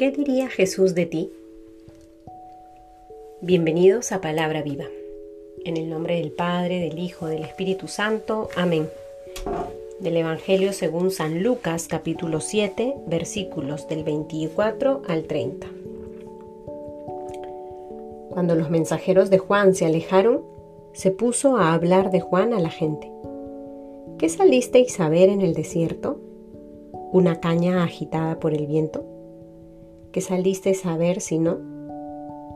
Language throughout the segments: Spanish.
¿Qué diría Jesús de ti? Bienvenidos a Palabra Viva. En el nombre del Padre, del Hijo, del Espíritu Santo. Amén. Del Evangelio según San Lucas capítulo 7 versículos del 24 al 30. Cuando los mensajeros de Juan se alejaron, se puso a hablar de Juan a la gente. ¿Qué salisteis a ver en el desierto? ¿Una caña agitada por el viento? ¿Qué saliste a ver si no?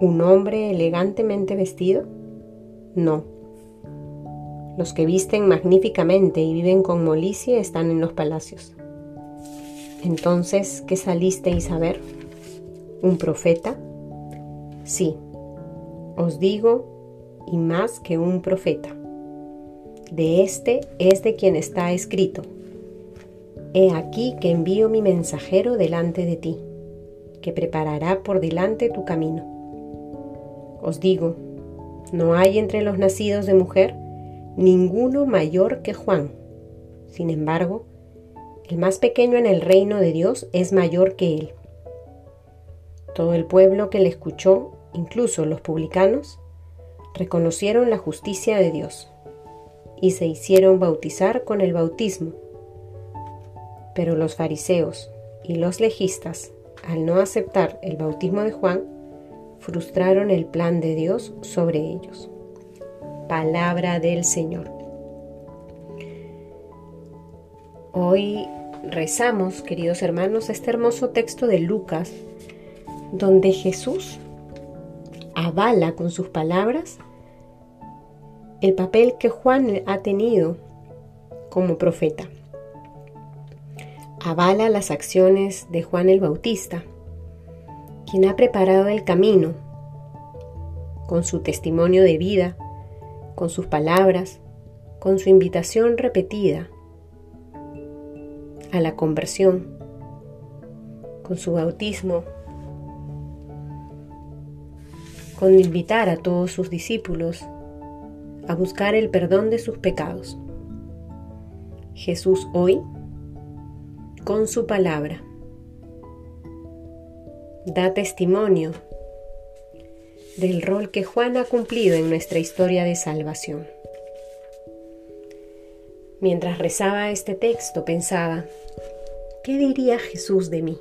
¿Un hombre elegantemente vestido? No. Los que visten magníficamente y viven con molicie están en los palacios. Entonces, ¿qué salisteis a ver? ¿Un profeta? Sí, os digo, y más que un profeta. De este es de quien está escrito. He aquí que envío mi mensajero delante de ti que preparará por delante tu camino. Os digo, no hay entre los nacidos de mujer ninguno mayor que Juan. Sin embargo, el más pequeño en el reino de Dios es mayor que él. Todo el pueblo que le escuchó, incluso los publicanos, reconocieron la justicia de Dios y se hicieron bautizar con el bautismo. Pero los fariseos y los legistas al no aceptar el bautismo de Juan, frustraron el plan de Dios sobre ellos. Palabra del Señor. Hoy rezamos, queridos hermanos, este hermoso texto de Lucas, donde Jesús avala con sus palabras el papel que Juan ha tenido como profeta avala las acciones de Juan el Bautista, quien ha preparado el camino con su testimonio de vida, con sus palabras, con su invitación repetida a la conversión, con su bautismo, con invitar a todos sus discípulos a buscar el perdón de sus pecados. Jesús hoy con su palabra. Da testimonio del rol que Juan ha cumplido en nuestra historia de salvación. Mientras rezaba este texto pensaba, ¿qué diría Jesús de mí?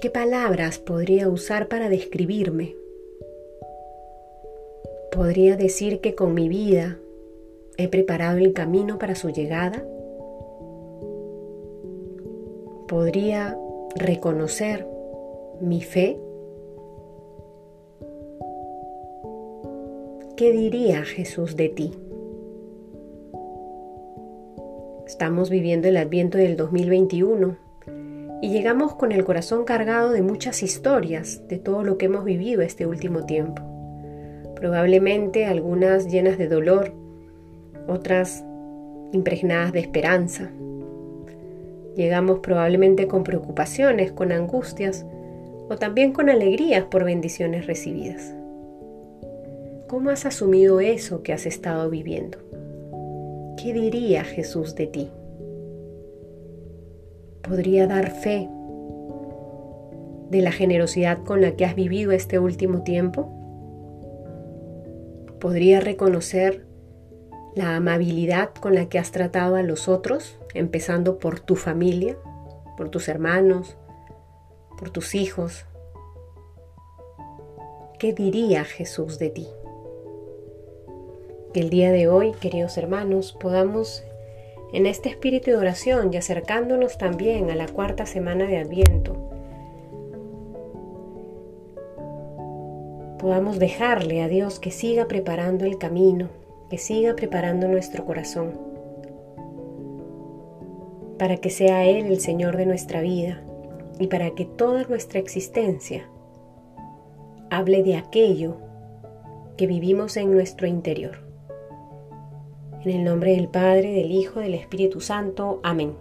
¿Qué palabras podría usar para describirme? ¿Podría decir que con mi vida he preparado el camino para su llegada? Podría reconocer mi fe? ¿Qué diría Jesús de ti? Estamos viviendo el adviento del 2021 y llegamos con el corazón cargado de muchas historias de todo lo que hemos vivido este último tiempo. Probablemente algunas llenas de dolor, otras impregnadas de esperanza, Llegamos probablemente con preocupaciones, con angustias o también con alegrías por bendiciones recibidas. ¿Cómo has asumido eso que has estado viviendo? ¿Qué diría Jesús de ti? ¿Podría dar fe de la generosidad con la que has vivido este último tiempo? ¿Podría reconocer la amabilidad con la que has tratado a los otros, empezando por tu familia, por tus hermanos, por tus hijos. ¿Qué diría Jesús de ti? Que el día de hoy, queridos hermanos, podamos en este espíritu de oración y acercándonos también a la cuarta semana de Adviento, podamos dejarle a Dios que siga preparando el camino, que siga preparando nuestro corazón para que sea Él el Señor de nuestra vida y para que toda nuestra existencia hable de aquello que vivimos en nuestro interior. En el nombre del Padre, del Hijo, del Espíritu Santo. Amén.